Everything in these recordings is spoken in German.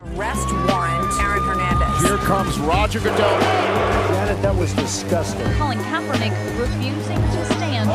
Arrest warrant, Aaron Hernandez. Here comes Roger Goodell. Janet, that was disgusting. Colin Kaepernick refusing to stand.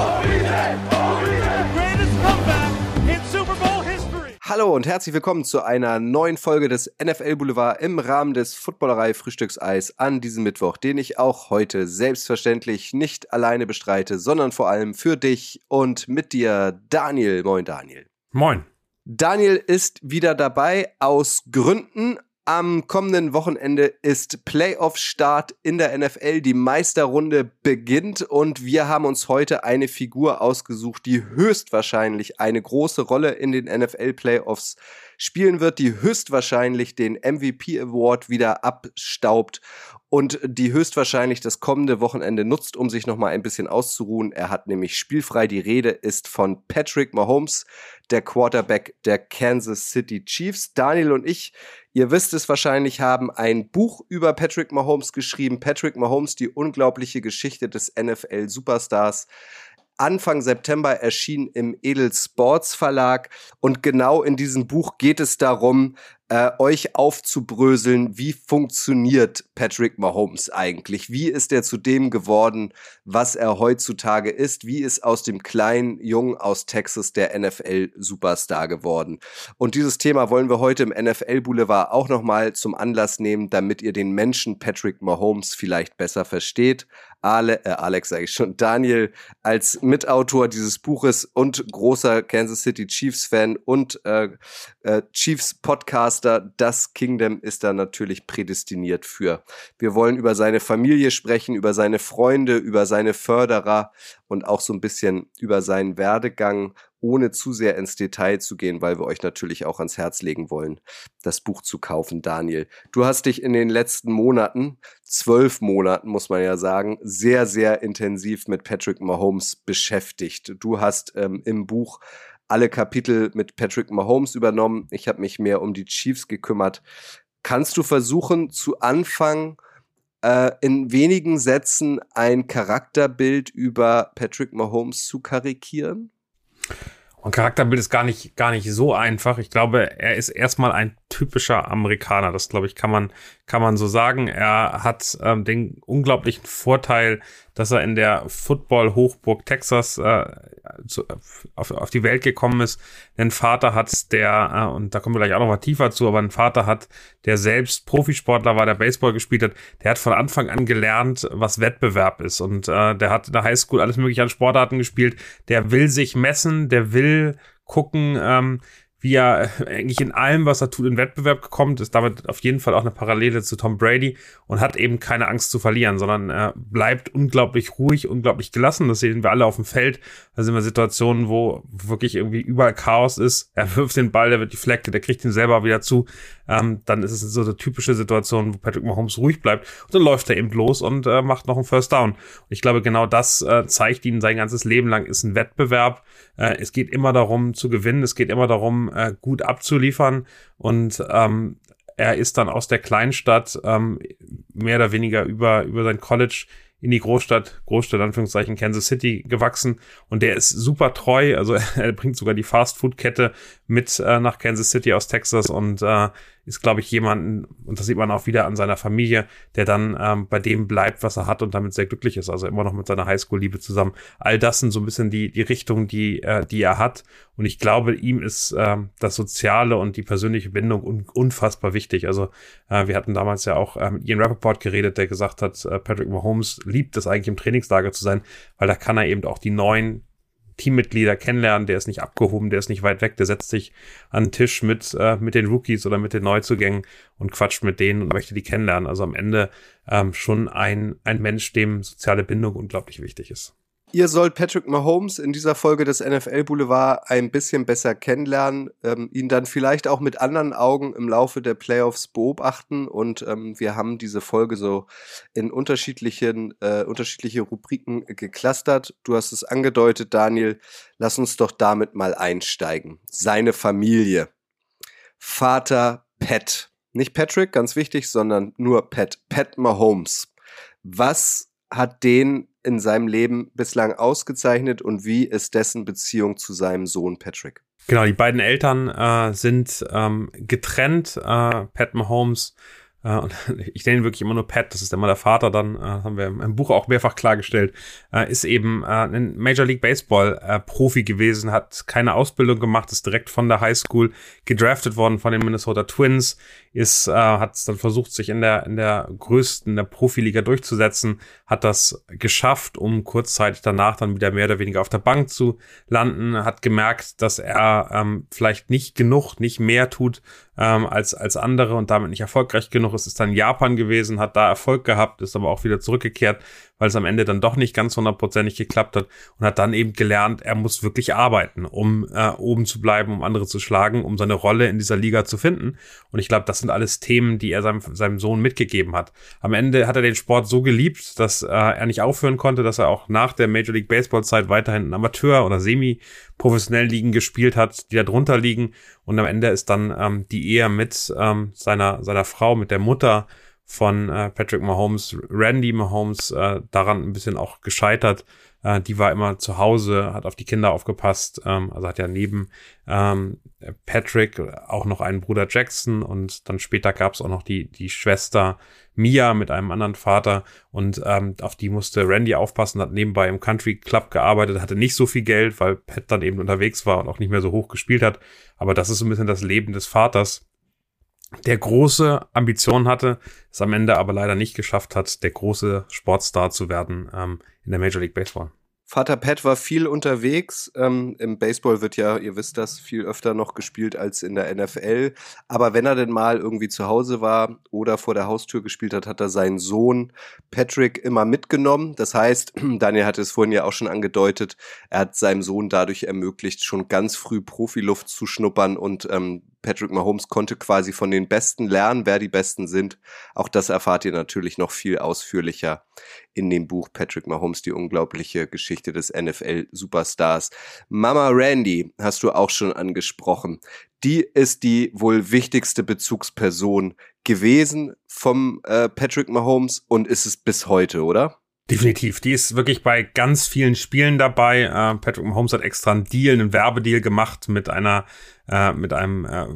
Greatest comeback in Super Bowl history. Hallo und herzlich willkommen zu einer neuen Folge des NFL Boulevard im Rahmen des Footballerei Frühstückseis an diesem Mittwoch, den ich auch heute selbstverständlich nicht alleine bestreite, sondern vor allem für dich und mit dir, Daniel. Moin, Daniel. Moin. Daniel ist wieder dabei aus Gründen. Am kommenden Wochenende ist Playoff-Start in der NFL. Die Meisterrunde beginnt und wir haben uns heute eine Figur ausgesucht, die höchstwahrscheinlich eine große Rolle in den NFL-Playoffs spielen wird, die höchstwahrscheinlich den MVP Award wieder abstaubt und die höchstwahrscheinlich das kommende Wochenende nutzt, um sich nochmal ein bisschen auszuruhen. Er hat nämlich spielfrei. Die Rede ist von Patrick Mahomes, der Quarterback der Kansas City Chiefs. Daniel und ich, ihr wisst es wahrscheinlich, haben ein Buch über Patrick Mahomes geschrieben. Patrick Mahomes, die unglaubliche Geschichte des NFL-Superstars. Anfang September erschien im Edel Sports Verlag und genau in diesem Buch geht es darum, äh, euch aufzubröseln, wie funktioniert Patrick Mahomes eigentlich? Wie ist er zu dem geworden, was er heutzutage ist? Wie ist aus dem kleinen Jungen aus Texas der NFL-Superstar geworden? Und dieses Thema wollen wir heute im NFL-Boulevard auch nochmal zum Anlass nehmen, damit ihr den Menschen Patrick Mahomes vielleicht besser versteht. Ale, äh Alex sage ich schon, Daniel als Mitautor dieses Buches und großer Kansas City Chiefs-Fan und äh, äh, Chiefs-Podcaster, das Kingdom ist da natürlich prädestiniert für. Wir wollen über seine Familie sprechen, über seine Freunde, über seine Förderer und auch so ein bisschen über seinen Werdegang ohne zu sehr ins Detail zu gehen, weil wir euch natürlich auch ans Herz legen wollen, das Buch zu kaufen, Daniel. Du hast dich in den letzten Monaten, zwölf Monaten muss man ja sagen, sehr, sehr intensiv mit Patrick Mahomes beschäftigt. Du hast ähm, im Buch alle Kapitel mit Patrick Mahomes übernommen. Ich habe mich mehr um die Chiefs gekümmert. Kannst du versuchen, zu Anfang äh, in wenigen Sätzen ein Charakterbild über Patrick Mahomes zu karikieren? Und Charakterbild ist gar nicht, gar nicht so einfach. Ich glaube, er ist erstmal ein typischer Amerikaner. Das, glaube ich, kann man, kann man so sagen. Er hat ähm, den unglaublichen Vorteil, dass er in der Football-Hochburg Texas äh, zu, auf, auf die Welt gekommen ist. Einen Vater hat, der, äh, und da kommen wir gleich auch noch mal tiefer zu, aber einen Vater hat, der selbst Profisportler war, der Baseball gespielt hat. Der hat von Anfang an gelernt, was Wettbewerb ist. Und äh, der hat in der Highschool alles mögliche an Sportarten gespielt. Der will sich messen, der will gucken, ähm, wie er eigentlich in allem, was er tut, in Wettbewerb gekommen ist, damit auf jeden Fall auch eine Parallele zu Tom Brady und hat eben keine Angst zu verlieren, sondern er bleibt unglaublich ruhig, unglaublich gelassen. Das sehen wir alle auf dem Feld. Da sind wir Situationen, wo wirklich irgendwie überall Chaos ist. Er wirft den Ball, der wird deflected, der kriegt ihn selber wieder zu. Ähm, dann ist es so eine typische Situation, wo Patrick Mahomes ruhig bleibt und dann läuft er eben los und äh, macht noch einen First Down. Und ich glaube, genau das äh, zeigt ihn sein ganzes Leben lang, ist ein Wettbewerb. Äh, es geht immer darum zu gewinnen, es geht immer darum, äh, gut abzuliefern. Und ähm, er ist dann aus der Kleinstadt ähm, mehr oder weniger über, über sein College in die Großstadt, Großstadt Anführungszeichen Kansas City gewachsen. Und der ist super treu, also er bringt sogar die Fast-Food-Kette mit äh, nach Kansas City aus Texas. Und äh, ist, glaube ich, jemanden, und das sieht man auch wieder an seiner Familie, der dann ähm, bei dem bleibt, was er hat und damit sehr glücklich ist. Also immer noch mit seiner Highschool-Liebe zusammen. All das sind so ein bisschen die, die Richtung, die, äh, die er hat. Und ich glaube, ihm ist ähm, das Soziale und die persönliche Bindung un unfassbar wichtig. Also äh, wir hatten damals ja auch ähm, Ian Rappaport geredet, der gesagt hat, äh, Patrick Mahomes liebt es eigentlich im Trainingslager zu sein, weil da kann er eben auch die neuen Teammitglieder kennenlernen, der ist nicht abgehoben, der ist nicht weit weg, der setzt sich an den Tisch mit, äh, mit den Rookies oder mit den Neuzugängen und quatscht mit denen und möchte die kennenlernen. Also am Ende ähm, schon ein, ein Mensch, dem soziale Bindung unglaublich wichtig ist. Ihr sollt Patrick Mahomes in dieser Folge des NFL Boulevard ein bisschen besser kennenlernen, ähm, ihn dann vielleicht auch mit anderen Augen im Laufe der Playoffs beobachten und ähm, wir haben diese Folge so in unterschiedlichen äh, unterschiedliche Rubriken geclustert. Du hast es angedeutet, Daniel. Lass uns doch damit mal einsteigen. Seine Familie. Vater Pat. Nicht Patrick, ganz wichtig, sondern nur Pat. Pat Mahomes. Was hat den in seinem Leben bislang ausgezeichnet und wie ist dessen Beziehung zu seinem Sohn Patrick? Genau, die beiden Eltern äh, sind ähm, getrennt. Äh, Pat Mahomes äh, ich nenne ihn wirklich immer nur Pat, das ist immer der Vater dann, äh, haben wir im Buch auch mehrfach klargestellt, äh, ist eben ein Major League Baseball Profi gewesen, hat keine Ausbildung gemacht, ist direkt von der High School gedraftet worden von den Minnesota Twins, ist, äh, hat es dann versucht, sich in der, in der größten der Profiliga durchzusetzen, hat das geschafft, um kurzzeitig danach dann wieder mehr oder weniger auf der Bank zu landen, hat gemerkt, dass er ähm, vielleicht nicht genug, nicht mehr tut ähm, als, als andere und damit nicht erfolgreich genug ist, ist dann Japan gewesen, hat da Erfolg gehabt, ist aber auch wieder zurückgekehrt, weil es am Ende dann doch nicht ganz hundertprozentig geklappt hat und hat dann eben gelernt, er muss wirklich arbeiten, um äh, oben zu bleiben, um andere zu schlagen, um seine Rolle in dieser Liga zu finden. Und ich glaube, das sind alles Themen, die er seinem, seinem Sohn mitgegeben hat. Am Ende hat er den Sport so geliebt, dass äh, er nicht aufhören konnte, dass er auch nach der Major League Baseball Zeit weiterhin in Amateur- oder semi-professionellen Ligen gespielt hat, die da drunter liegen. Und am Ende ist dann ähm, die Ehe mit ähm, seiner, seiner Frau, mit der Mutter von äh, Patrick Mahomes, Randy Mahomes, äh, daran ein bisschen auch gescheitert. Äh, die war immer zu Hause, hat auf die Kinder aufgepasst, ähm, also hat ja neben ähm, Patrick auch noch einen Bruder Jackson und dann später gab es auch noch die, die Schwester Mia mit einem anderen Vater und ähm, auf die musste Randy aufpassen, hat nebenbei im Country Club gearbeitet, hatte nicht so viel Geld, weil Pat dann eben unterwegs war und auch nicht mehr so hoch gespielt hat. Aber das ist so ein bisschen das Leben des Vaters der große Ambitionen hatte, es am Ende aber leider nicht geschafft hat, der große Sportstar zu werden ähm, in der Major League Baseball. Vater Pat war viel unterwegs. Ähm, Im Baseball wird ja, ihr wisst das, viel öfter noch gespielt als in der NFL. Aber wenn er denn mal irgendwie zu Hause war oder vor der Haustür gespielt hat, hat er seinen Sohn Patrick immer mitgenommen. Das heißt, Daniel hatte es vorhin ja auch schon angedeutet, er hat seinem Sohn dadurch ermöglicht, schon ganz früh Profiluft zu schnuppern und ähm, Patrick Mahomes konnte quasi von den Besten lernen, wer die Besten sind. Auch das erfahrt ihr natürlich noch viel ausführlicher in dem Buch Patrick Mahomes, die unglaubliche Geschichte des NFL-Superstars. Mama Randy hast du auch schon angesprochen. Die ist die wohl wichtigste Bezugsperson gewesen vom äh, Patrick Mahomes und ist es bis heute, oder? Definitiv. Die ist wirklich bei ganz vielen Spielen dabei. Äh, Patrick Mahomes hat extra einen Deal, einen Werbedeal gemacht mit einer, äh, mit einem äh,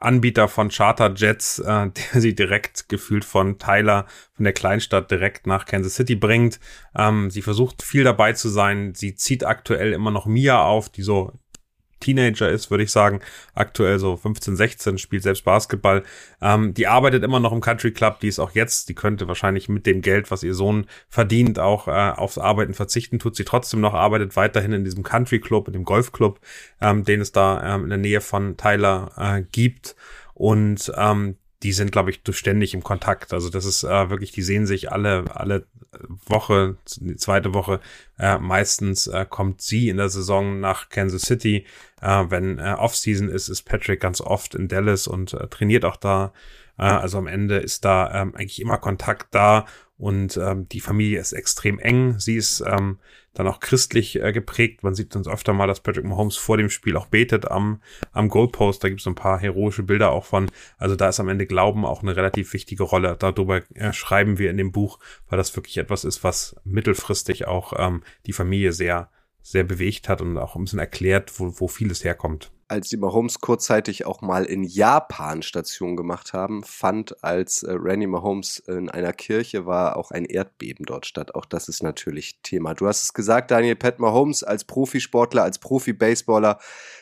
Anbieter von Charterjets, äh, der sie direkt gefühlt von Tyler, von der Kleinstadt direkt nach Kansas City bringt. Ähm, sie versucht viel dabei zu sein. Sie zieht aktuell immer noch Mia auf, die so Teenager ist, würde ich sagen. Aktuell so 15, 16, spielt selbst Basketball. Ähm, die arbeitet immer noch im Country Club, die ist auch jetzt, die könnte wahrscheinlich mit dem Geld, was ihr Sohn verdient, auch äh, aufs Arbeiten verzichten, tut sie trotzdem noch, arbeitet weiterhin in diesem Country Club, in dem Golfclub, ähm, den es da ähm, in der Nähe von Tyler äh, gibt. Und ähm, die sind, glaube ich, ständig im Kontakt. Also das ist äh, wirklich, die sehen sich alle, alle Woche, die zweite Woche. Äh, meistens äh, kommt sie in der Saison nach Kansas City. Äh, wenn äh, Offseason ist, ist Patrick ganz oft in Dallas und äh, trainiert auch da. Äh, also am Ende ist da ähm, eigentlich immer Kontakt da und ähm, die Familie ist extrem eng. Sie ist ähm, dann auch christlich äh, geprägt. Man sieht uns öfter mal, dass Patrick Mahomes vor dem Spiel auch betet am, am Goalpost. Da gibt es ein paar heroische Bilder auch von. Also da ist am Ende Glauben auch eine relativ wichtige Rolle. Darüber äh, schreiben wir in dem Buch, weil das wirklich etwas ist, was mittelfristig auch ähm, die Familie sehr, sehr bewegt hat und auch ein bisschen erklärt, wo, wo vieles herkommt als die Mahomes kurzzeitig auch mal in Japan Station gemacht haben, fand, als äh, Randy Mahomes in einer Kirche war, auch ein Erdbeben dort statt. Auch das ist natürlich Thema. Du hast es gesagt, Daniel Pat Mahomes als Profisportler, als Profi-Baseballer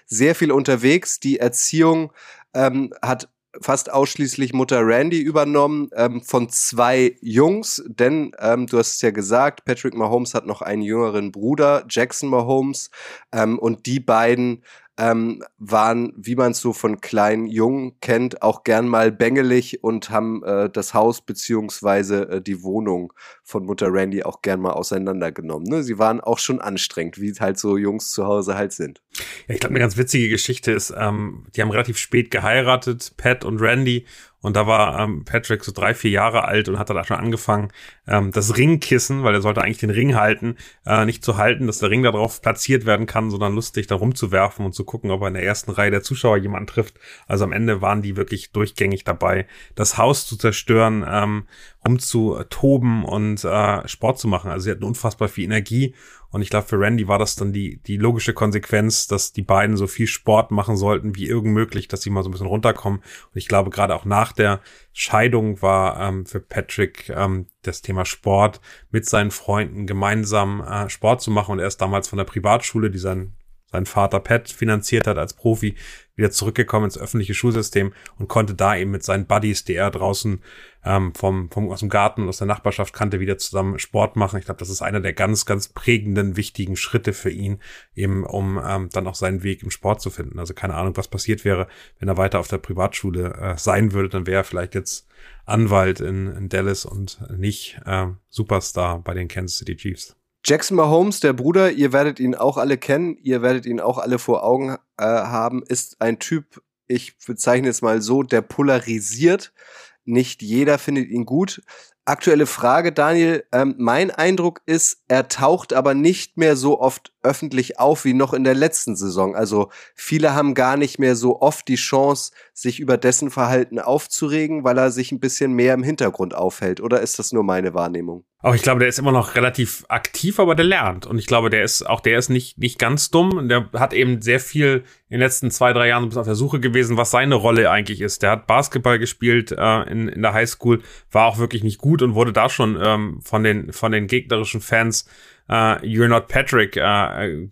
sehr viel unterwegs. Die Erziehung ähm, hat fast ausschließlich Mutter Randy übernommen ähm, von zwei Jungs, denn ähm, du hast es ja gesagt, Patrick Mahomes hat noch einen jüngeren Bruder, Jackson Mahomes, ähm, und die beiden ähm, waren, wie man es so von kleinen Jungen kennt, auch gern mal bängelig und haben äh, das Haus beziehungsweise äh, die Wohnung von Mutter Randy auch gern mal auseinandergenommen. Ne? Sie waren auch schon anstrengend, wie halt so Jungs zu Hause halt sind. Ja, ich glaube, eine ganz witzige Geschichte ist, ähm, die haben relativ spät geheiratet, Pat und Randy, und da war ähm, Patrick so drei, vier Jahre alt und hat da schon angefangen, ähm, das Ringkissen, weil er sollte eigentlich den Ring halten, äh, nicht zu halten, dass der Ring da drauf platziert werden kann, sondern lustig da rumzuwerfen und zu gucken, ob er in der ersten Reihe der Zuschauer jemanden trifft. Also am Ende waren die wirklich durchgängig dabei, das Haus zu zerstören, ähm, rumzutoben und äh, Sport zu machen. Also sie hatten unfassbar viel Energie und ich glaube, für Randy war das dann die, die logische Konsequenz, dass die beiden so viel Sport machen sollten wie irgend möglich, dass sie mal so ein bisschen runterkommen. Und ich glaube, gerade auch nach der Scheidung war ähm, für Patrick ähm, das Thema Sport mit seinen Freunden gemeinsam äh, Sport zu machen. Und er ist damals von der Privatschule, die sein, sein Vater Pat finanziert hat als Profi, wieder zurückgekommen ins öffentliche Schulsystem und konnte da eben mit seinen Buddies, die er draußen ähm, vom, vom, aus dem Garten aus der Nachbarschaft kannte, wieder zusammen Sport machen. Ich glaube, das ist einer der ganz, ganz prägenden, wichtigen Schritte für ihn, eben um ähm, dann auch seinen Weg im Sport zu finden. Also keine Ahnung, was passiert wäre, wenn er weiter auf der Privatschule äh, sein würde, dann wäre er vielleicht jetzt Anwalt in, in Dallas und nicht äh, Superstar bei den Kansas City Chiefs. Jackson Mahomes, der Bruder, ihr werdet ihn auch alle kennen, ihr werdet ihn auch alle vor Augen äh, haben, ist ein Typ, ich bezeichne es mal so, der polarisiert. Nicht jeder findet ihn gut. Aktuelle Frage, Daniel. Ähm, mein Eindruck ist, er taucht aber nicht mehr so oft öffentlich auf wie noch in der letzten Saison. Also viele haben gar nicht mehr so oft die Chance, sich über dessen Verhalten aufzuregen, weil er sich ein bisschen mehr im Hintergrund aufhält. Oder ist das nur meine Wahrnehmung? Aber ich glaube, der ist immer noch relativ aktiv, aber der lernt. Und ich glaube, der ist, auch der ist nicht, nicht ganz dumm. Der hat eben sehr viel in den letzten zwei, drei Jahren auf der Suche gewesen, was seine Rolle eigentlich ist. Der hat Basketball gespielt äh, in, in der Highschool, war auch wirklich nicht gut und wurde da schon ähm, von den, von den gegnerischen Fans uh, You're Not Patrick äh, äh,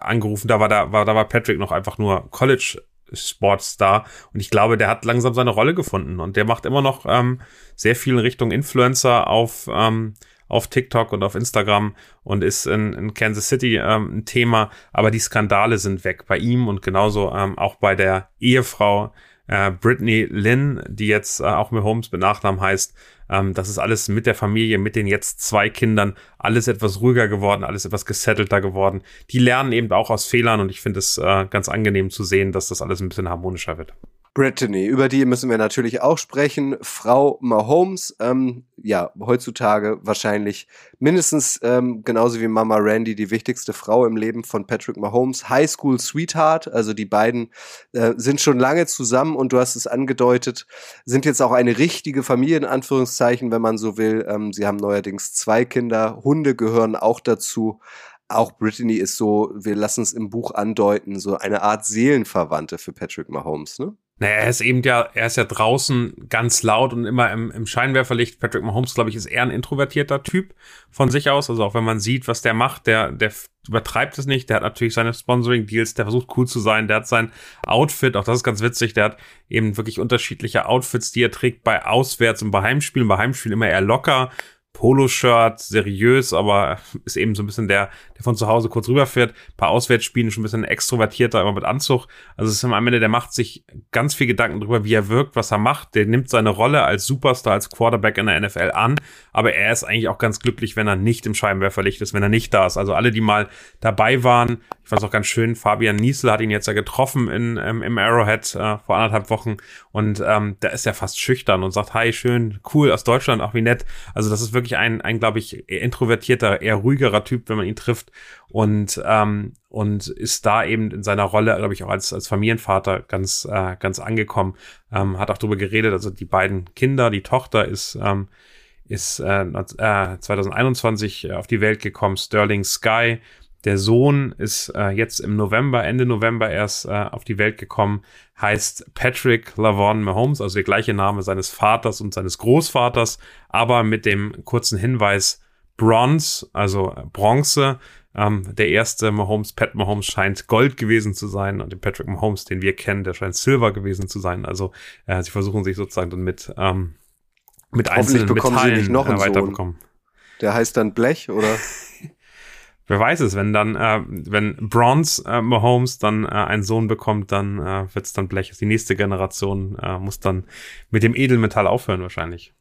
angerufen. Da war, da, war, da war Patrick noch einfach nur College Sportstar. Und ich glaube, der hat langsam seine Rolle gefunden und der macht immer noch ähm, sehr viel in Richtung Influencer auf, ähm, auf TikTok und auf Instagram und ist in, in Kansas City ähm, ein Thema. Aber die Skandale sind weg bei ihm und genauso ähm, auch bei der Ehefrau äh, Brittany Lynn, die jetzt äh, auch mit Holmes benachnamen heißt. Ähm, das ist alles mit der Familie, mit den jetzt zwei Kindern, alles etwas ruhiger geworden, alles etwas gesettelter geworden. Die lernen eben auch aus Fehlern und ich finde es äh, ganz angenehm zu sehen, dass das alles ein bisschen harmonischer wird. Brittany, über die müssen wir natürlich auch sprechen. Frau Mahomes, ähm, ja, heutzutage wahrscheinlich mindestens ähm, genauso wie Mama Randy die wichtigste Frau im Leben von Patrick Mahomes. High School Sweetheart, also die beiden äh, sind schon lange zusammen und du hast es angedeutet, sind jetzt auch eine richtige Familie in Anführungszeichen, wenn man so will. Ähm, sie haben neuerdings zwei Kinder, Hunde gehören auch dazu auch Brittany ist so, wir lassen es im Buch andeuten, so eine Art Seelenverwandte für Patrick Mahomes, ne? Naja, er ist eben ja, er ist ja draußen ganz laut und immer im, im Scheinwerferlicht. Patrick Mahomes, glaube ich, ist eher ein introvertierter Typ von sich aus. Also auch wenn man sieht, was der macht, der, der übertreibt es nicht. Der hat natürlich seine Sponsoring-Deals, der versucht cool zu sein, der hat sein Outfit, auch das ist ganz witzig, der hat eben wirklich unterschiedliche Outfits, die er trägt bei Auswärts und bei Heimspielen. Bei Heimspielen immer eher locker, Poloshirt, seriös, aber ist eben so ein bisschen der, der von zu Hause kurz rüberfährt. Bei Auswärtsspielen schon ein bisschen extrovertierter, aber mit Anzug. Also es ist am Ende, der macht sich ganz viel Gedanken darüber, wie er wirkt, was er macht. Der nimmt seine Rolle als Superstar, als Quarterback in der NFL an, aber er ist eigentlich auch ganz glücklich, wenn er nicht im Scheinwerferlicht ist, wenn er nicht da ist. Also alle, die mal dabei waren, ich fand es auch ganz schön, Fabian Niesel hat ihn jetzt ja getroffen in, ähm, im Arrowhead äh, vor anderthalb Wochen und ähm, da ist er fast schüchtern und sagt, hi, schön, cool, aus Deutschland, auch wie nett. Also das ist wirklich ein, ein glaube ich, introvertierter, eher ruhigerer Typ, wenn man ihn trifft und ähm, und ist da eben in seiner Rolle, glaube ich, auch als als Familienvater ganz äh, ganz angekommen. Ähm, hat auch darüber geredet. Also die beiden Kinder, die Tochter ist ähm, ist äh, äh, 2021 auf die Welt gekommen, Sterling Sky. Der Sohn ist äh, jetzt im November, Ende November erst äh, auf die Welt gekommen, heißt Patrick Lavon Mahomes, also der gleiche Name seines Vaters und seines Großvaters, aber mit dem kurzen Hinweis Bronze, also Bronze. Ähm, der erste Mahomes, Pat Mahomes, scheint Gold gewesen zu sein und der Patrick Mahomes, den wir kennen, der scheint Silber gewesen zu sein. Also äh, sie versuchen sich sozusagen dann mit ähm, mit einzelnen bekommen Metallen sie nicht noch einen äh, weiterbekommen. Sohn. Der heißt dann Blech, oder? Wer weiß es, wenn dann, äh, wenn Bronze äh, Mahomes dann äh, einen Sohn bekommt, dann äh, wird es dann Blech. Die nächste Generation äh, muss dann mit dem Edelmetall aufhören wahrscheinlich.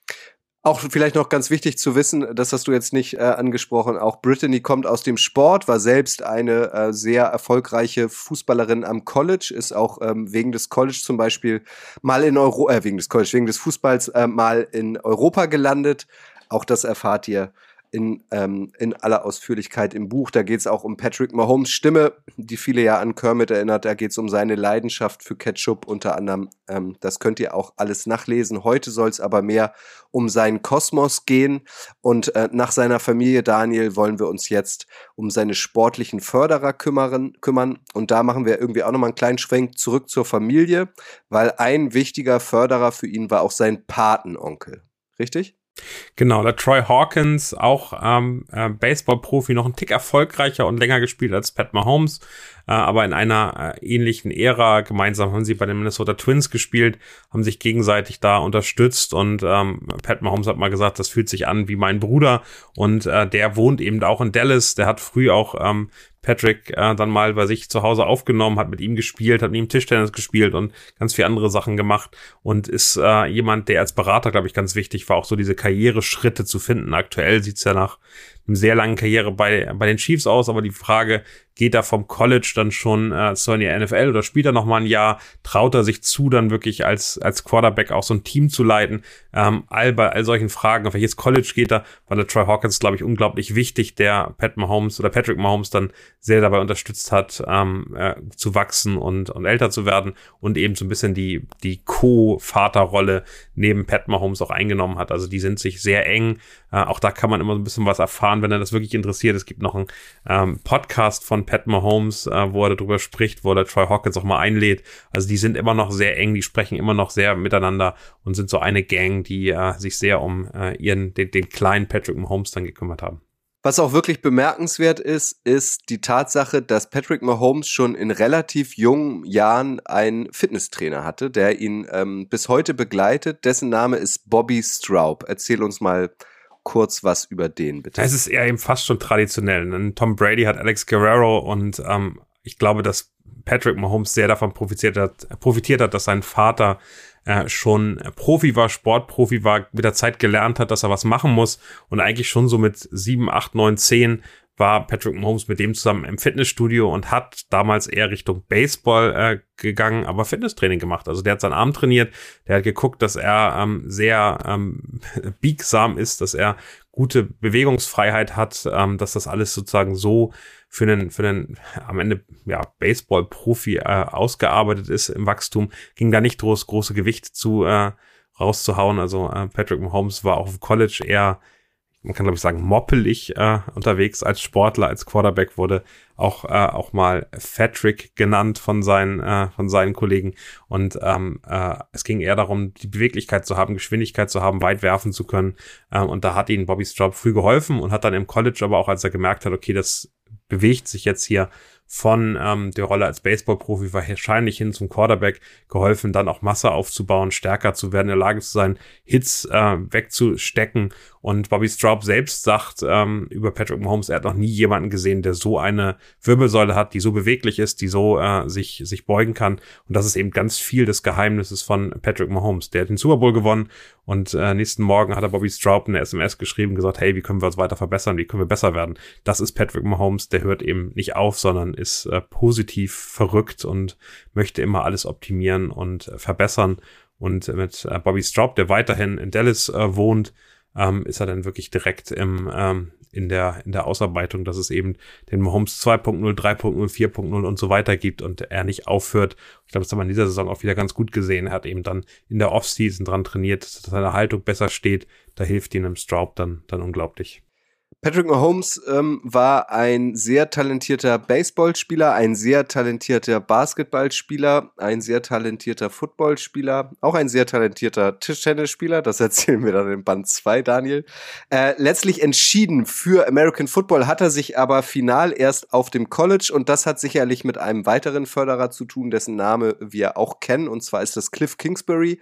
Auch vielleicht noch ganz wichtig zu wissen, das hast du jetzt nicht äh, angesprochen, auch Brittany kommt aus dem Sport, war selbst eine äh, sehr erfolgreiche Fußballerin am College, ist auch ähm, wegen des College zum Beispiel mal in Euro, äh, wegen des College, wegen des Fußballs äh, mal in Europa gelandet. Auch das erfahrt ihr in, ähm, in aller Ausführlichkeit im Buch. Da geht es auch um Patrick Mahomes Stimme, die viele ja an Kermit erinnert. Da geht es um seine Leidenschaft für Ketchup unter anderem. Ähm, das könnt ihr auch alles nachlesen. Heute soll es aber mehr um seinen Kosmos gehen. Und äh, nach seiner Familie Daniel wollen wir uns jetzt um seine sportlichen Förderer kümmern. kümmern. Und da machen wir irgendwie auch nochmal einen kleinen Schwenk zurück zur Familie, weil ein wichtiger Förderer für ihn war auch sein Patenonkel. Richtig? Genau, der Troy Hawkins, auch ähm, äh, Baseball-Profi, noch ein Tick erfolgreicher und länger gespielt als Pat Mahomes, äh, aber in einer äh, ähnlichen Ära. Gemeinsam haben sie bei den Minnesota Twins gespielt, haben sich gegenseitig da unterstützt und ähm, Pat Mahomes hat mal gesagt, das fühlt sich an wie mein Bruder und äh, der wohnt eben auch in Dallas. Der hat früh auch ähm, Patrick äh, dann mal bei sich zu Hause aufgenommen, hat mit ihm gespielt, hat mit ihm Tischtennis gespielt und ganz viele andere Sachen gemacht und ist äh, jemand, der als Berater, glaube ich, ganz wichtig war, auch so diese Karriereschritte zu finden. Aktuell sieht's ja nach einem sehr langen Karriere bei, bei den Chiefs aus, aber die Frage, geht er vom College dann schon äh, zur NFL oder spielt er noch ein Jahr? Traut er sich zu, dann wirklich als, als Quarterback auch so ein Team zu leiten? Ähm, all bei all solchen Fragen, auf welches College geht er? Weil der Troy Hawkins, glaube ich, unglaublich wichtig, der Pat Mahomes oder Patrick Mahomes dann sehr dabei unterstützt hat, ähm, äh, zu wachsen und, und älter zu werden und eben so ein bisschen die, die Co-Vaterrolle neben Pat Mahomes auch eingenommen hat. Also die sind sich sehr eng. Äh, auch da kann man immer so ein bisschen was erfahren, wenn er das wirklich interessiert. Es gibt noch einen ähm, Podcast von Pat Mahomes, äh, wo er darüber spricht, wo er Troy Hawkins auch mal einlädt. Also die sind immer noch sehr eng, die sprechen immer noch sehr miteinander und sind so eine Gang, die äh, sich sehr um äh, ihren, den, den kleinen Patrick Mahomes dann gekümmert haben. Was auch wirklich bemerkenswert ist, ist die Tatsache, dass Patrick Mahomes schon in relativ jungen Jahren einen Fitnesstrainer hatte, der ihn ähm, bis heute begleitet. Dessen Name ist Bobby Straub. Erzähl uns mal kurz was über den, bitte. Es ist eher eben fast schon traditionell. Ne? Tom Brady hat Alex Guerrero und ähm, ich glaube, dass Patrick Mahomes sehr davon profitiert hat, profitiert hat, dass sein Vater äh, schon Profi war, Sportprofi war, mit der Zeit gelernt hat, dass er was machen muss und eigentlich schon so mit sieben, acht, neun, zehn war Patrick Mahomes mit dem zusammen im Fitnessstudio und hat damals eher Richtung Baseball äh, gegangen, aber Fitnesstraining gemacht. Also der hat seinen Arm trainiert, der hat geguckt, dass er ähm, sehr ähm, biegsam ist, dass er gute Bewegungsfreiheit hat, ähm, dass das alles sozusagen so für einen, für einen am Ende ja, Baseball-Profi äh, ausgearbeitet ist im Wachstum, ging da nicht groß, große Gewicht zu äh, rauszuhauen. Also äh, Patrick Mahomes war auch auf College eher man kann glaube ich sagen, moppelig äh, unterwegs als Sportler, als Quarterback wurde auch, äh, auch mal Patrick genannt von seinen, äh, von seinen Kollegen. Und ähm, äh, es ging eher darum, die Beweglichkeit zu haben, Geschwindigkeit zu haben, weit werfen zu können. Ähm, und da hat ihnen Bobby Straub früh geholfen und hat dann im College aber auch, als er gemerkt hat, okay, das bewegt sich jetzt hier von ähm, der Rolle als Baseballprofi wahrscheinlich hin zum Quarterback geholfen, dann auch Masse aufzubauen, stärker zu werden, in der Lage zu sein, Hits äh, wegzustecken. Und Bobby Straub selbst sagt ähm, über Patrick Mahomes, er hat noch nie jemanden gesehen, der so eine Wirbelsäule hat, die so beweglich ist, die so äh, sich, sich beugen kann. Und das ist eben ganz viel des Geheimnisses von Patrick Mahomes. Der hat den Super Bowl gewonnen und äh, nächsten Morgen hat er Bobby Straub eine SMS geschrieben, gesagt, hey, wie können wir uns weiter verbessern, wie können wir besser werden? Das ist Patrick Mahomes, der hört eben nicht auf, sondern ist äh, positiv verrückt und möchte immer alles optimieren und äh, verbessern. Und mit äh, Bobby Straub, der weiterhin in Dallas äh, wohnt, ähm, ist er dann wirklich direkt im, ähm, in, der, in der Ausarbeitung, dass es eben den Mahomes 2.0, 3.0, 4.0 und so weiter gibt und er nicht aufhört. Ich glaube, das haben wir in dieser Saison auch wieder ganz gut gesehen. Er hat eben dann in der Offseason dran trainiert, dass seine Haltung besser steht. Da hilft ihm im Straub dann, dann unglaublich. Patrick Mahomes ähm, war ein sehr talentierter Baseballspieler, ein sehr talentierter Basketballspieler, ein sehr talentierter Footballspieler, auch ein sehr talentierter Tischtennisspieler. Das erzählen wir dann in Band 2, Daniel. Äh, letztlich entschieden für American Football hat er sich aber final erst auf dem College und das hat sicherlich mit einem weiteren Förderer zu tun, dessen Name wir auch kennen und zwar ist das Cliff Kingsbury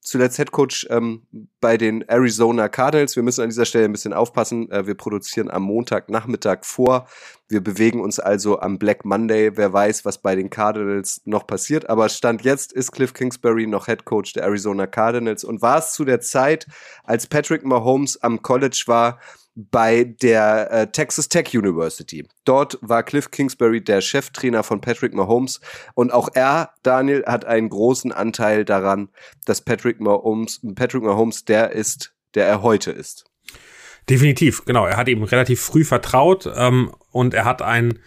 zuletzt Head Coach ähm, bei den Arizona Cardinals. Wir müssen an dieser Stelle ein bisschen aufpassen. Äh, wir produzieren am Montagnachmittag vor. Wir bewegen uns also am Black Monday. Wer weiß, was bei den Cardinals noch passiert. Aber Stand jetzt ist Cliff Kingsbury noch Head Coach der Arizona Cardinals und war es zu der Zeit, als Patrick Mahomes am College war, bei der äh, Texas Tech University. Dort war Cliff Kingsbury der Cheftrainer von Patrick Mahomes und auch er, Daniel, hat einen großen Anteil daran, dass Patrick Mahomes, Patrick Mahomes der ist, der er heute ist. Definitiv, genau. Er hat ihm relativ früh vertraut ähm, und er hat ein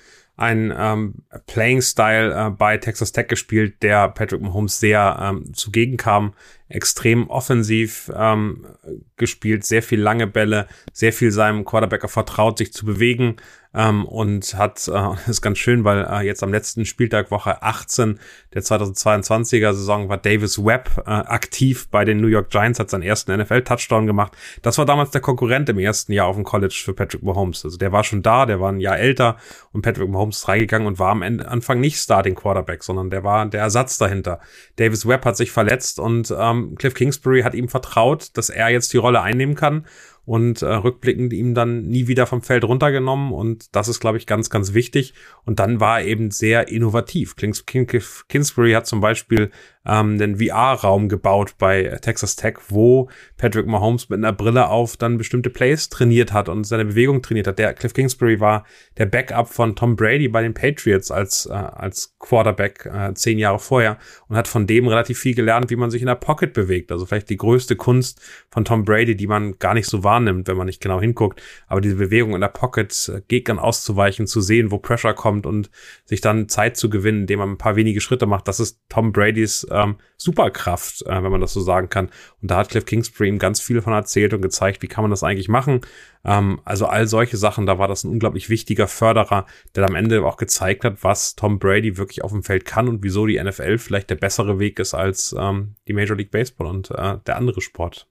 ein ähm, Playing Style äh, bei Texas Tech gespielt, der Patrick Mahomes sehr ähm, zugegen kam. Extrem offensiv ähm, gespielt, sehr viel lange Bälle, sehr viel seinem Quarterbacker vertraut, sich zu bewegen ähm, und hat, äh, ist ganz schön, weil äh, jetzt am letzten Spieltag Woche 18 der 2022er Saison war Davis Webb äh, aktiv bei den New York Giants, hat seinen ersten NFL-Touchdown gemacht. Das war damals der Konkurrent im ersten Jahr auf dem College für Patrick Mahomes. Also der war schon da, der war ein Jahr älter und Patrick Mahomes ist reingegangen und war am Ende, Anfang nicht Starting Quarterback, sondern der war der Ersatz dahinter. Davis Webb hat sich verletzt und ähm, Cliff Kingsbury hat ihm vertraut, dass er jetzt die Rolle einnehmen kann und äh, rückblickend ihm dann nie wieder vom Feld runtergenommen und das ist, glaube ich, ganz, ganz wichtig. Und dann war er eben sehr innovativ. Kings, Kingsbury hat zum Beispiel ähm, den VR-Raum gebaut bei Texas Tech, wo Patrick Mahomes mit einer Brille auf dann bestimmte Plays trainiert hat und seine Bewegung trainiert hat. Der Cliff Kingsbury war der Backup von Tom Brady bei den Patriots als, äh, als Quarterback äh, zehn Jahre vorher und hat von dem relativ viel gelernt, wie man sich in der Pocket bewegt. Also vielleicht die größte Kunst von Tom Brady, die man gar nicht so wahrnimmt, wenn man nicht genau hinguckt. Aber diese Bewegung in der Pocket, äh, Gegnern auszuweichen, zu sehen, wo Pressure kommt und sich dann Zeit zu gewinnen, indem man ein paar wenige Schritte macht, das ist Tom Bradys ähm, Superkraft, äh, wenn man das so sagen kann. Und da hat Cliff Kingsbury ihm ganz viel von erzählt und gezeigt, wie kann man das eigentlich machen. Ähm, also all solche Sachen, da war das ein unglaublich wichtiger Förderer, der am Ende auch gezeigt hat, was Tom Brady wirklich auf dem Feld kann und wieso die NFL vielleicht der bessere Weg ist als ähm, die Major League Baseball und äh, der andere Sport.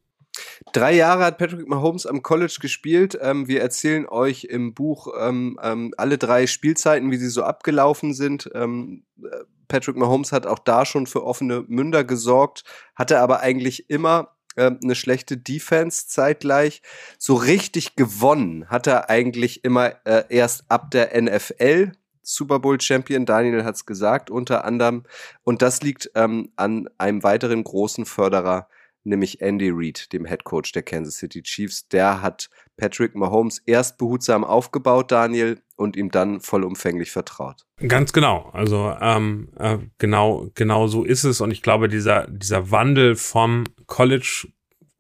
Drei Jahre hat Patrick Mahomes am College gespielt. Ähm, wir erzählen euch im Buch ähm, ähm, alle drei Spielzeiten, wie sie so abgelaufen sind. Ähm, äh, Patrick Mahomes hat auch da schon für offene Münder gesorgt, hatte aber eigentlich immer äh, eine schlechte Defense zeitgleich. So richtig gewonnen hat er eigentlich immer äh, erst ab der NFL. Super Bowl Champion, Daniel hat es gesagt, unter anderem. Und das liegt ähm, an einem weiteren großen Förderer, nämlich Andy Reid, dem Head Coach der Kansas City Chiefs. Der hat Patrick Mahomes erst behutsam aufgebaut, Daniel, und ihm dann vollumfänglich vertraut. Ganz genau. Also ähm, äh, genau, genau so ist es. Und ich glaube, dieser, dieser Wandel vom College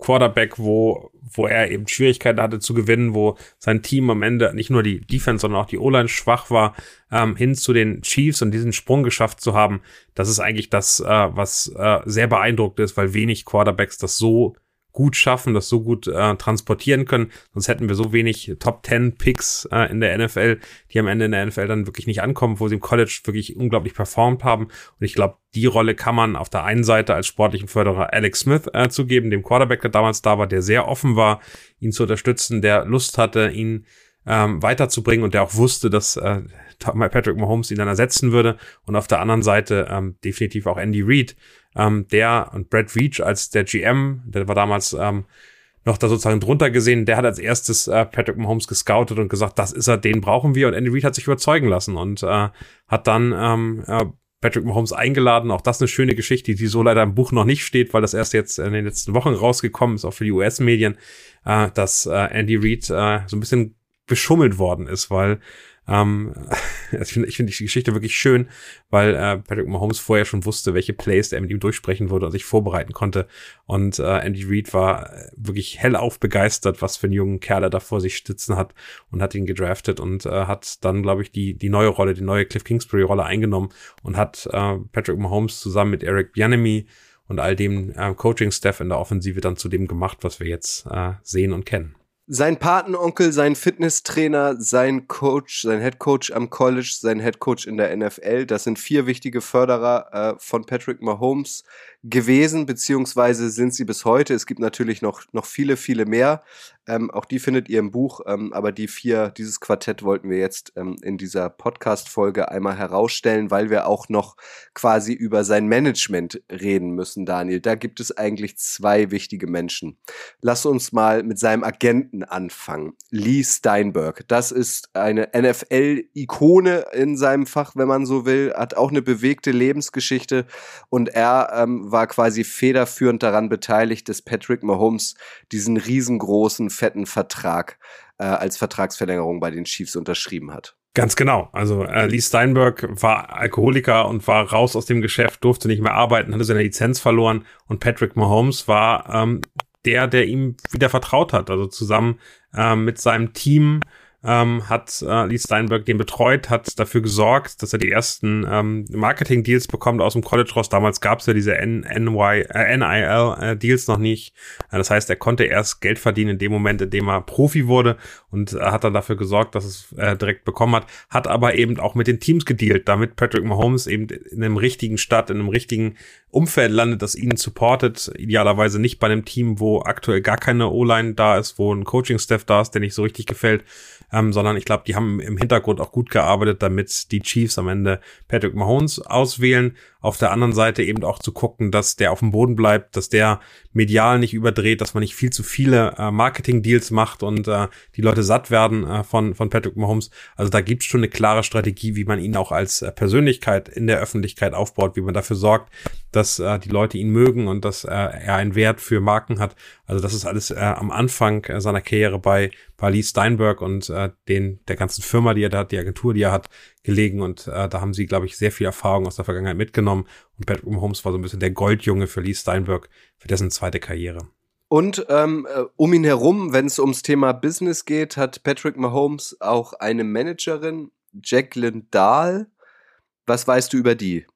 Quarterback, wo, wo er eben Schwierigkeiten hatte zu gewinnen, wo sein Team am Ende nicht nur die Defense, sondern auch die O-Line schwach war, ähm, hin zu den Chiefs und diesen Sprung geschafft zu haben, das ist eigentlich das, äh, was äh, sehr beeindruckt ist, weil wenig Quarterbacks das so gut schaffen, das so gut äh, transportieren können. Sonst hätten wir so wenig Top 10 Picks äh, in der NFL, die am Ende in der NFL dann wirklich nicht ankommen, wo sie im College wirklich unglaublich performt haben. Und ich glaube, die Rolle kann man auf der einen Seite als sportlichen Förderer Alex Smith äh, zugeben, dem Quarterback, der damals da war, der sehr offen war, ihn zu unterstützen, der Lust hatte, ihn ähm, weiterzubringen und der auch wusste, dass äh, Patrick Mahomes ihn dann ersetzen würde. Und auf der anderen Seite ähm, definitiv auch Andy Reid, ähm, der und Brad Veach als der GM, der war damals ähm, noch da sozusagen drunter gesehen, der hat als erstes äh, Patrick Mahomes gescoutet und gesagt, das ist er, den brauchen wir. Und Andy Reid hat sich überzeugen lassen und äh, hat dann ähm, äh, Patrick Mahomes eingeladen. Auch das eine schöne Geschichte, die so leider im Buch noch nicht steht, weil das erst jetzt in den letzten Wochen rausgekommen ist, auch für die US-Medien, äh, dass äh, Andy Reid äh, so ein bisschen beschummelt worden ist, weil ähm, also ich finde ich find die Geschichte wirklich schön, weil äh, Patrick Mahomes vorher schon wusste, welche Plays er mit ihm durchsprechen würde und sich vorbereiten konnte. Und äh, Andy Reid war wirklich hellauf begeistert, was für einen jungen Kerl er da vor sich sitzen hat und hat ihn gedraftet und äh, hat dann, glaube ich, die, die neue Rolle, die neue Cliff Kingsbury-Rolle eingenommen und hat äh, Patrick Mahomes zusammen mit Eric Bianemi und all dem äh, Coaching-Staff in der Offensive dann zu dem gemacht, was wir jetzt äh, sehen und kennen sein Patenonkel, sein Fitnesstrainer, sein Coach, sein Head Coach am College, sein Head Coach in der NFL, das sind vier wichtige Förderer äh, von Patrick Mahomes gewesen, beziehungsweise sind sie bis heute. Es gibt natürlich noch, noch viele, viele mehr. Ähm, auch die findet ihr im Buch, ähm, aber die vier, dieses Quartett wollten wir jetzt ähm, in dieser Podcast-Folge einmal herausstellen, weil wir auch noch quasi über sein Management reden müssen, Daniel. Da gibt es eigentlich zwei wichtige Menschen. Lass uns mal mit seinem Agenten anfangen. Lee Steinberg. Das ist eine NFL-Ikone in seinem Fach, wenn man so will, hat auch eine bewegte Lebensgeschichte und er ähm, war quasi federführend daran beteiligt, dass Patrick Mahomes diesen riesengroßen, fetten Vertrag äh, als Vertragsverlängerung bei den Chiefs unterschrieben hat. Ganz genau. Also äh, Lee Steinberg war Alkoholiker und war raus aus dem Geschäft, durfte nicht mehr arbeiten, hatte seine Lizenz verloren und Patrick Mahomes war ähm, der, der ihm wieder vertraut hat. Also zusammen äh, mit seinem Team ähm, hat äh, Lee Steinberg den betreut, hat dafür gesorgt, dass er die ersten ähm, Marketing-Deals bekommt aus dem College raus. Damals gab es ja diese NY, äh, NIL-Deals noch nicht. Äh, das heißt, er konnte erst Geld verdienen in dem Moment, in dem er Profi wurde und äh, hat dann dafür gesorgt, dass es äh, direkt bekommen hat. Hat aber eben auch mit den Teams gedealt, damit Patrick Mahomes eben in einem richtigen Stadt, in einem richtigen Umfeld landet, das ihn supportet. Idealerweise nicht bei einem Team, wo aktuell gar keine O-Line da ist, wo ein Coaching-Staff da ist, der nicht so richtig gefällt ähm, sondern ich glaube, die haben im Hintergrund auch gut gearbeitet, damit die Chiefs am Ende Patrick Mahomes auswählen. Auf der anderen Seite eben auch zu gucken, dass der auf dem Boden bleibt, dass der medial nicht überdreht, dass man nicht viel zu viele äh, Marketing-Deals macht und äh, die Leute satt werden äh, von, von Patrick Mahomes. Also da gibt's schon eine klare Strategie, wie man ihn auch als äh, Persönlichkeit in der Öffentlichkeit aufbaut, wie man dafür sorgt, dass äh, die Leute ihn mögen und dass äh, er einen Wert für Marken hat. Also das ist alles äh, am Anfang äh, seiner Karriere bei, bei Lee Steinberg und äh, den der ganzen Firma, die er da hat, die Agentur, die er hat, gelegen. Und äh, da haben sie, glaube ich, sehr viel Erfahrung aus der Vergangenheit mitgenommen. Und Patrick Mahomes war so ein bisschen der Goldjunge für Lee Steinberg für dessen zweite Karriere. Und ähm, äh, um ihn herum, wenn es ums Thema Business geht, hat Patrick Mahomes auch eine Managerin, Jacqueline Dahl. Was weißt du über die?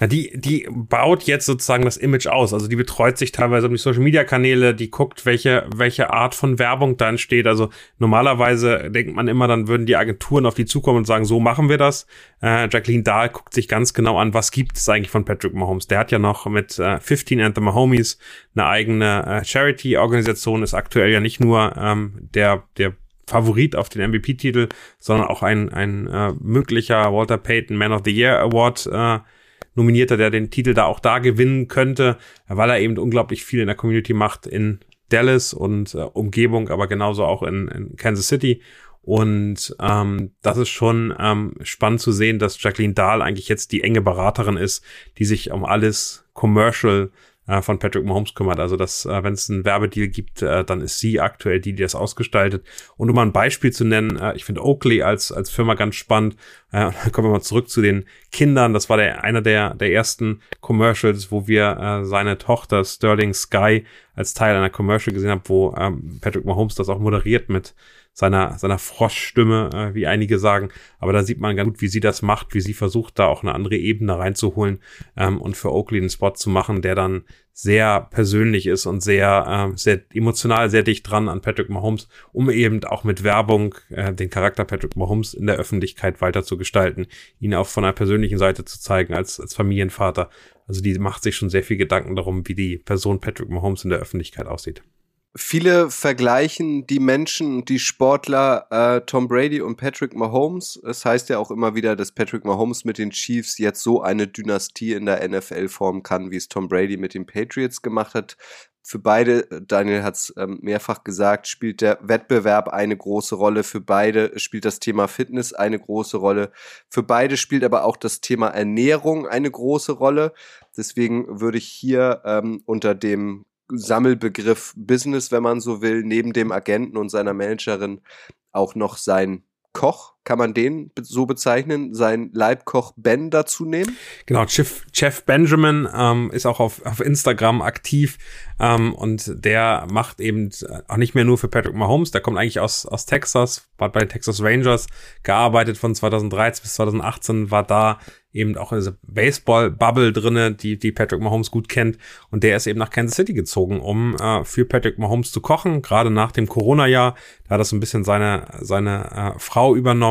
Na, die, die baut jetzt sozusagen das Image aus. Also die betreut sich teilweise um die Social Media Kanäle, die guckt, welche, welche Art von Werbung da entsteht. Also normalerweise denkt man immer, dann würden die Agenturen auf die zukommen und sagen, so machen wir das. Äh, Jacqueline Dahl guckt sich ganz genau an, was gibt es eigentlich von Patrick Mahomes. Der hat ja noch mit äh, 15 and the Mahomies eine eigene äh, Charity-Organisation, ist aktuell ja nicht nur ähm, der, der Favorit auf den MVP-Titel, sondern auch ein, ein äh, möglicher Walter Payton Man of the Year Award äh, Nominierter, der den Titel da auch da gewinnen könnte, weil er eben unglaublich viel in der Community macht in Dallas und äh, Umgebung, aber genauso auch in, in Kansas City. Und ähm, das ist schon ähm, spannend zu sehen, dass Jacqueline Dahl eigentlich jetzt die enge Beraterin ist, die sich um alles Commercial äh, von Patrick Mahomes kümmert. Also, dass, äh, wenn es einen Werbedeal gibt, äh, dann ist sie aktuell die, die das ausgestaltet. Und um mal ein Beispiel zu nennen, äh, ich finde Oakley als, als Firma ganz spannend. Äh, kommen wir mal zurück zu den Kindern. Das war der, einer der, der ersten Commercials, wo wir äh, seine Tochter Sterling Sky als Teil einer Commercial gesehen haben, wo ähm, Patrick Mahomes das auch moderiert mit seiner, seiner Froschstimme, äh, wie einige sagen. Aber da sieht man ganz gut, wie sie das macht, wie sie versucht, da auch eine andere Ebene reinzuholen ähm, und für Oakley einen Spot zu machen, der dann sehr persönlich ist und sehr, äh, sehr emotional, sehr dicht dran an Patrick Mahomes, um eben auch mit Werbung äh, den Charakter Patrick Mahomes in der Öffentlichkeit weiter zu gestalten, ihn auch von einer persönlichen Seite zu zeigen als, als Familienvater. Also die macht sich schon sehr viel Gedanken darum, wie die Person Patrick Mahomes in der Öffentlichkeit aussieht. Viele vergleichen die Menschen, die Sportler äh, Tom Brady und Patrick Mahomes. Es heißt ja auch immer wieder, dass Patrick Mahomes mit den Chiefs jetzt so eine Dynastie in der NFL formen kann, wie es Tom Brady mit den Patriots gemacht hat. Für beide, Daniel hat es ähm, mehrfach gesagt, spielt der Wettbewerb eine große Rolle. Für beide spielt das Thema Fitness eine große Rolle. Für beide spielt aber auch das Thema Ernährung eine große Rolle. Deswegen würde ich hier ähm, unter dem Sammelbegriff Business, wenn man so will, neben dem Agenten und seiner Managerin auch noch sein Koch, kann man den so bezeichnen, sein Leibkoch Ben dazu nehmen? Genau, Chef, Chef Benjamin ähm, ist auch auf, auf Instagram aktiv ähm, und der macht eben auch nicht mehr nur für Patrick Mahomes, der kommt eigentlich aus, aus Texas, hat bei den Texas Rangers gearbeitet von 2013 bis 2018, war da eben auch in dieser Baseball-Bubble drinne, die, die Patrick Mahomes gut kennt. Und der ist eben nach Kansas City gezogen, um äh, für Patrick Mahomes zu kochen, gerade nach dem Corona-Jahr. Da hat das so ein bisschen seine, seine äh, Frau übernommen.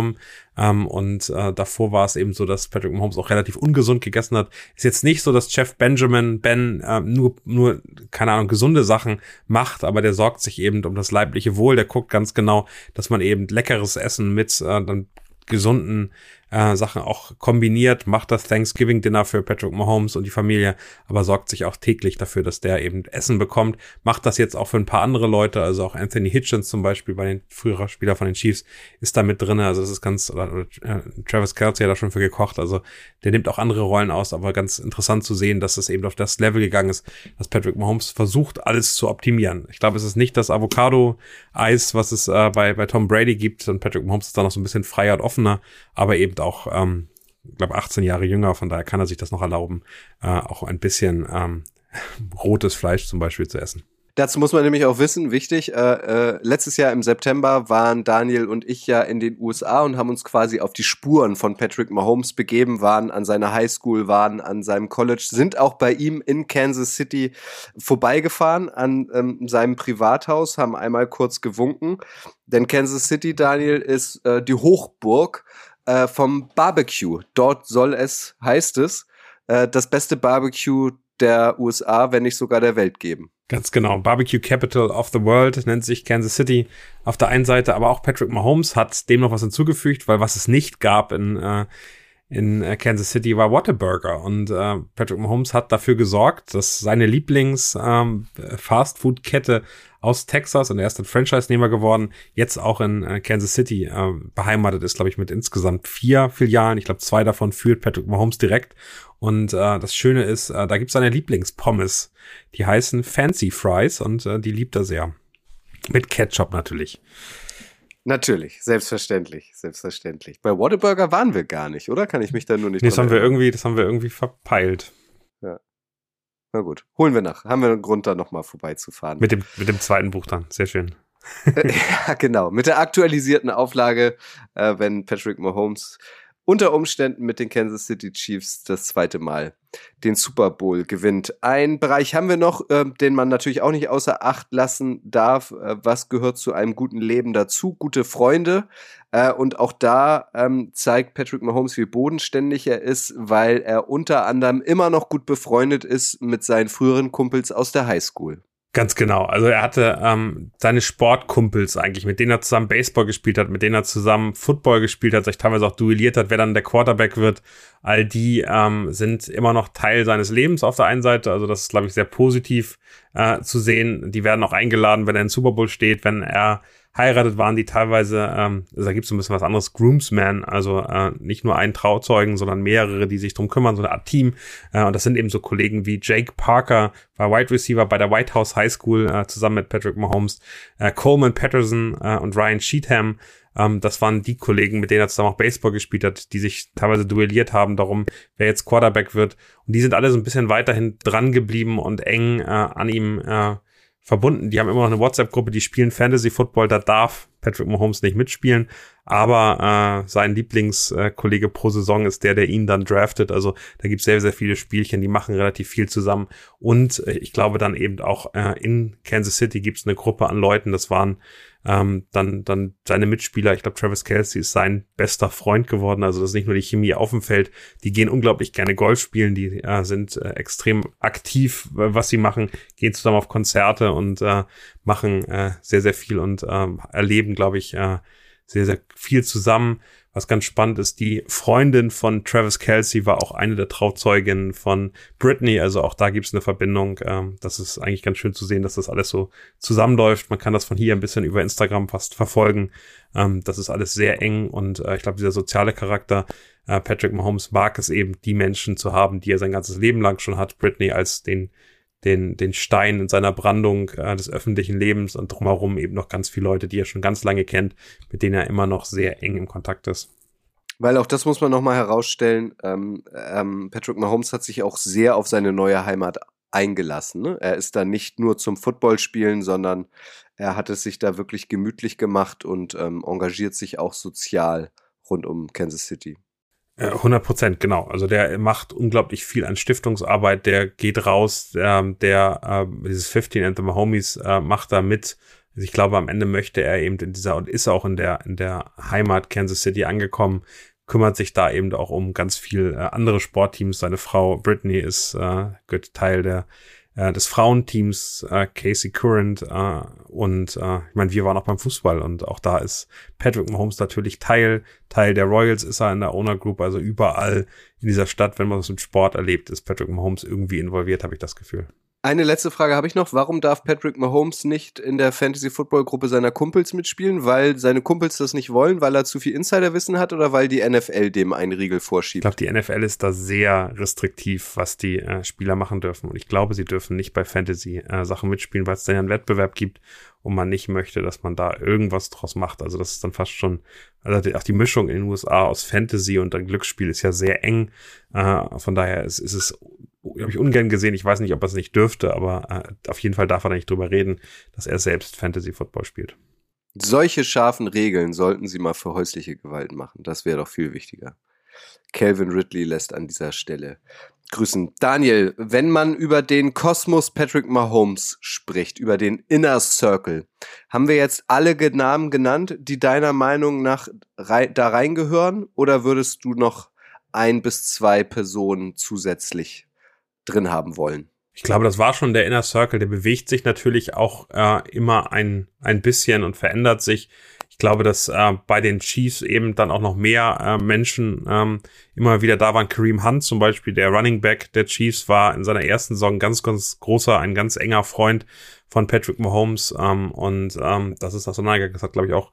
Ähm, und äh, davor war es eben so, dass Patrick Mahomes auch relativ ungesund gegessen hat. Ist jetzt nicht so, dass Jeff Benjamin Ben äh, nur, nur, keine Ahnung, gesunde Sachen macht, aber der sorgt sich eben um das leibliche Wohl. Der guckt ganz genau, dass man eben leckeres Essen mit äh, dann gesunden äh, Sachen auch kombiniert, macht das Thanksgiving-Dinner für Patrick Mahomes und die Familie, aber sorgt sich auch täglich dafür, dass der eben Essen bekommt. Macht das jetzt auch für ein paar andere Leute, also auch Anthony Hitchens zum Beispiel, bei den früheren Spieler von den Chiefs, ist da mit drin. Also das ist ganz, oder, oder äh, Travis Kelsey hat da schon für gekocht, also der nimmt auch andere Rollen aus, aber ganz interessant zu sehen, dass es eben auf das Level gegangen ist, dass Patrick Mahomes versucht, alles zu optimieren. Ich glaube, es ist nicht das Avocado-Eis, was es äh, bei, bei Tom Brady gibt und Patrick Mahomes ist da noch so ein bisschen freier und offener, aber eben auch, ähm, glaube, 18 Jahre jünger, von daher kann er sich das noch erlauben, äh, auch ein bisschen ähm, rotes Fleisch zum Beispiel zu essen. Dazu muss man nämlich auch wissen, wichtig, äh, äh, letztes Jahr im September waren Daniel und ich ja in den USA und haben uns quasi auf die Spuren von Patrick Mahomes begeben, waren an seiner Highschool, waren an seinem College, sind auch bei ihm in Kansas City vorbeigefahren an ähm, seinem Privathaus, haben einmal kurz gewunken. Denn Kansas City, Daniel, ist äh, die Hochburg äh, vom Barbecue. Dort soll es, heißt es, äh, das beste Barbecue der USA, wenn nicht sogar der Welt geben. Ganz genau. Barbecue Capital of the World nennt sich Kansas City auf der einen Seite, aber auch Patrick Mahomes hat dem noch was hinzugefügt, weil was es nicht gab in, äh, in äh, Kansas City war Whataburger. Und äh, Patrick Mahomes hat dafür gesorgt, dass seine Lieblings-Fastfood-Kette ähm, aus Texas, und er ist dann Franchise-Nehmer geworden, jetzt auch in äh, Kansas City äh, beheimatet ist, glaube ich, mit insgesamt vier Filialen. Ich glaube, zwei davon führt Patrick Mahomes direkt. Und äh, das Schöne ist, äh, da gibt's seine Lieblingspommes. Die heißen Fancy Fries und äh, die liebt er sehr. Mit Ketchup natürlich. Natürlich, selbstverständlich, selbstverständlich. Bei Whataburger waren wir gar nicht, oder? Kann ich mich da nur nicht nee, das haben wir irgendwie, Das haben wir irgendwie verpeilt. Ja. Na gut, holen wir nach. Haben wir einen Grund, da nochmal vorbeizufahren. Mit dem, mit dem zweiten Buch dann, sehr schön. ja, genau. Mit der aktualisierten Auflage, äh, wenn Patrick Mahomes unter Umständen mit den Kansas City Chiefs das zweite Mal den Super Bowl gewinnt. Ein Bereich haben wir noch, äh, den man natürlich auch nicht außer Acht lassen darf. Äh, was gehört zu einem guten Leben dazu? Gute Freunde. Äh, und auch da ähm, zeigt Patrick Mahomes, wie bodenständig er ist, weil er unter anderem immer noch gut befreundet ist mit seinen früheren Kumpels aus der Highschool. Ganz genau. Also er hatte ähm, seine Sportkumpels eigentlich, mit denen er zusammen Baseball gespielt hat, mit denen er zusammen Football gespielt hat, sich teilweise auch duelliert hat, wer dann der Quarterback wird. All die ähm, sind immer noch Teil seines Lebens auf der einen Seite. Also das ist, glaube ich, sehr positiv äh, zu sehen. Die werden auch eingeladen, wenn er in Super Bowl steht, wenn er heiratet, waren die teilweise, ähm, da gibt es ein bisschen was anderes, Groomsmen, also äh, nicht nur einen Trauzeugen, sondern mehrere, die sich drum kümmern, so eine Art Team. Äh, und das sind eben so Kollegen wie Jake Parker, war Wide Receiver bei der White House High School äh, zusammen mit Patrick Mahomes, äh, Coleman Patterson äh, und Ryan Sheetham. Ähm, das waren die Kollegen, mit denen er zusammen auch Baseball gespielt hat, die sich teilweise duelliert haben darum, wer jetzt Quarterback wird. Und die sind alle so ein bisschen weiterhin dran geblieben und eng äh, an ihm äh, verbunden. Die haben immer noch eine WhatsApp-Gruppe, die spielen Fantasy Football, da darf Patrick Mahomes nicht mitspielen, aber äh, sein Lieblingskollege äh, pro Saison ist der, der ihn dann draftet. Also da gibt es sehr, sehr viele Spielchen, die machen relativ viel zusammen. Und äh, ich glaube dann eben auch äh, in Kansas City gibt es eine Gruppe an Leuten, das waren ähm, dann, dann seine Mitspieler, ich glaube, Travis Kelsey ist sein bester Freund geworden. Also das ist nicht nur die Chemie auf dem Feld, die gehen unglaublich gerne Golf spielen, die äh, sind äh, extrem aktiv, was sie machen, gehen zusammen auf Konzerte und äh, machen äh, sehr, sehr viel und äh, erleben, glaube ich, äh, sehr, sehr viel zusammen. Was ganz spannend ist, die Freundin von Travis Kelsey war auch eine der Trauzeuginnen von Britney. Also auch da gibt es eine Verbindung. Ähm, das ist eigentlich ganz schön zu sehen, dass das alles so zusammenläuft. Man kann das von hier ein bisschen über Instagram fast verfolgen. Ähm, das ist alles sehr eng und äh, ich glaube, dieser soziale Charakter, äh, Patrick Mahomes mag es eben, die Menschen zu haben, die er sein ganzes Leben lang schon hat. Britney als den den, den Stein in seiner Brandung äh, des öffentlichen Lebens und drumherum eben noch ganz viele Leute, die er schon ganz lange kennt, mit denen er immer noch sehr eng im Kontakt ist. Weil auch das muss man nochmal herausstellen, ähm, ähm, Patrick Mahomes hat sich auch sehr auf seine neue Heimat eingelassen. Ne? Er ist da nicht nur zum Football spielen, sondern er hat es sich da wirklich gemütlich gemacht und ähm, engagiert sich auch sozial rund um Kansas City. 100 äh, Prozent, genau. Also der macht unglaublich viel an Stiftungsarbeit, der geht raus, der, der äh, dieses 15 and the Homies äh, macht da mit. Also ich glaube, am Ende möchte er eben in dieser und ist auch in der, in der Heimat Kansas City angekommen, kümmert sich da eben auch um ganz viel äh, andere Sportteams. Seine Frau Brittany ist äh, Teil der äh, des Frauenteams äh, Casey Current äh, und äh, ich meine, wir waren auch beim Fußball und auch da ist Patrick Mahomes natürlich Teil, Teil der Royals ist er in der Owner Group, also überall in dieser Stadt, wenn man was mit Sport erlebt, ist Patrick Mahomes irgendwie involviert, habe ich das Gefühl. Eine letzte Frage habe ich noch. Warum darf Patrick Mahomes nicht in der Fantasy Football Gruppe seiner Kumpels mitspielen? Weil seine Kumpels das nicht wollen, weil er zu viel Insiderwissen hat oder weil die NFL dem einen Riegel vorschiebt? Ich glaube, die NFL ist da sehr restriktiv, was die äh, Spieler machen dürfen. Und ich glaube, sie dürfen nicht bei Fantasy äh, mitspielen, weil es dann ja einen Wettbewerb gibt und man nicht möchte, dass man da irgendwas draus macht. Also das ist dann fast schon, also auch die Mischung in den USA aus Fantasy und dann Glücksspiel ist ja sehr eng. Äh, von daher ist, ist es habe ich ungern gesehen. Ich weiß nicht, ob er es nicht dürfte, aber äh, auf jeden Fall darf er nicht drüber reden, dass er selbst Fantasy Football spielt. Solche scharfen Regeln sollten sie mal für häusliche Gewalt machen. Das wäre doch viel wichtiger. Calvin Ridley lässt an dieser Stelle grüßen. Daniel, wenn man über den Kosmos Patrick Mahomes spricht, über den Inner Circle, haben wir jetzt alle Namen genannt, die deiner Meinung nach da reingehören? Oder würdest du noch ein bis zwei Personen zusätzlich drin haben wollen? Ich glaube, das war schon der Inner Circle. Der bewegt sich natürlich auch äh, immer ein, ein bisschen und verändert sich. Ich glaube, dass äh, bei den Chiefs eben dann auch noch mehr äh, Menschen ähm, immer wieder da waren. Kareem Hunt zum Beispiel, der Running Back der Chiefs, war in seiner ersten Saison ganz, ganz großer, ein ganz enger Freund von Patrick Mahomes. Ähm, und ähm, das ist auseinandergegangen. Das hat, glaube ich, auch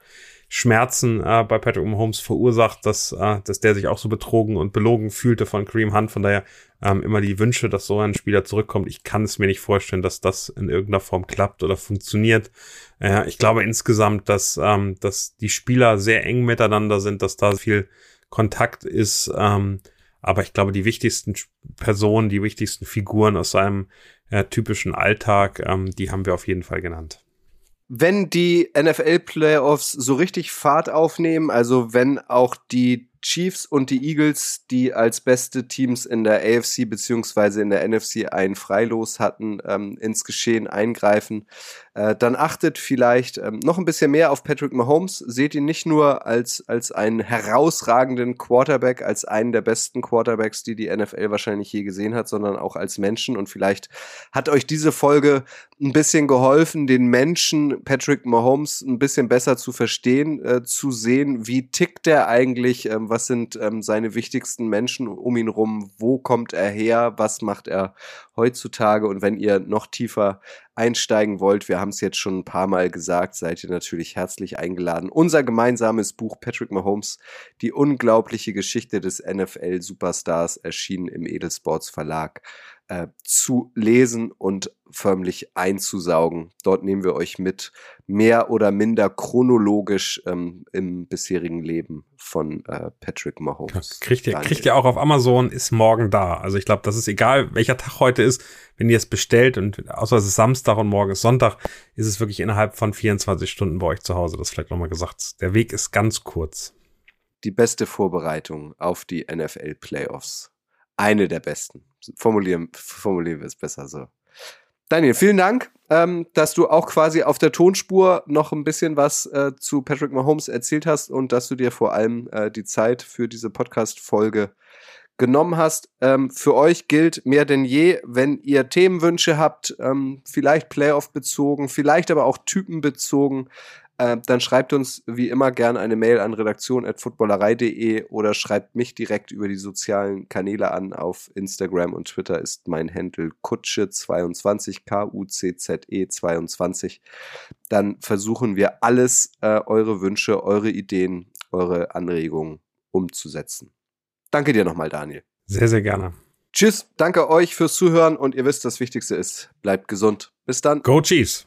Schmerzen äh, bei Patrick Mahomes verursacht, dass, äh, dass der sich auch so betrogen und belogen fühlte von Kareem Hunt. Von daher ähm, immer die Wünsche, dass so ein Spieler zurückkommt. Ich kann es mir nicht vorstellen, dass das in irgendeiner Form klappt oder funktioniert. Äh, ich glaube insgesamt, dass, ähm, dass die Spieler sehr eng miteinander sind, dass da viel Kontakt ist. Ähm, aber ich glaube, die wichtigsten Personen, die wichtigsten Figuren aus seinem äh, typischen Alltag, ähm, die haben wir auf jeden Fall genannt wenn die NFL-Playoffs so richtig Fahrt aufnehmen, also wenn auch die Chiefs und die Eagles, die als beste Teams in der AFC beziehungsweise in der NFC ein Freilos hatten, ähm, ins Geschehen eingreifen. Äh, dann achtet vielleicht ähm, noch ein bisschen mehr auf Patrick Mahomes. Seht ihn nicht nur als, als einen herausragenden Quarterback, als einen der besten Quarterbacks, die die NFL wahrscheinlich je gesehen hat, sondern auch als Menschen. Und vielleicht hat euch diese Folge ein bisschen geholfen, den Menschen Patrick Mahomes ein bisschen besser zu verstehen, äh, zu sehen, wie tickt der eigentlich, ähm, was sind ähm, seine wichtigsten Menschen um ihn rum, wo kommt er her, was macht er heutzutage? Und wenn ihr noch tiefer einsteigen wollt, wir haben es jetzt schon ein paar Mal gesagt, seid ihr natürlich herzlich eingeladen. Unser gemeinsames Buch Patrick Mahomes, die unglaubliche Geschichte des NFL Superstars, erschienen im Edelsports Verlag äh, zu lesen und förmlich einzusaugen. Dort nehmen wir euch mit, mehr oder minder chronologisch ähm, im bisherigen Leben von äh, Patrick Mahomes. Kriegt ihr, kriegt ihr auch auf Amazon, ist morgen da. Also ich glaube, das ist egal, welcher Tag heute ist, wenn ihr es bestellt und außer es ist Samstag und morgen ist Sonntag, ist es wirklich innerhalb von 24 Stunden bei euch zu Hause. Das vielleicht nochmal gesagt. Der Weg ist ganz kurz. Die beste Vorbereitung auf die NFL Playoffs. Eine der besten formulieren, formulieren wir es besser so. Daniel, vielen Dank, ähm, dass du auch quasi auf der Tonspur noch ein bisschen was äh, zu Patrick Mahomes erzählt hast und dass du dir vor allem äh, die Zeit für diese Podcast-Folge genommen hast. Ähm, für euch gilt mehr denn je, wenn ihr Themenwünsche habt, ähm, vielleicht Playoff bezogen, vielleicht aber auch Typen bezogen, äh, dann schreibt uns wie immer gerne eine Mail an redaktion.footballerei.de oder schreibt mich direkt über die sozialen Kanäle an. Auf Instagram und Twitter ist mein Handle Kutsche22, K-U-C-Z-E 22. Dann versuchen wir alles, äh, eure Wünsche, eure Ideen, eure Anregungen umzusetzen. Danke dir nochmal, Daniel. Sehr, sehr gerne. Tschüss, danke euch fürs Zuhören und ihr wisst, das Wichtigste ist, bleibt gesund. Bis dann. Go Chiefs!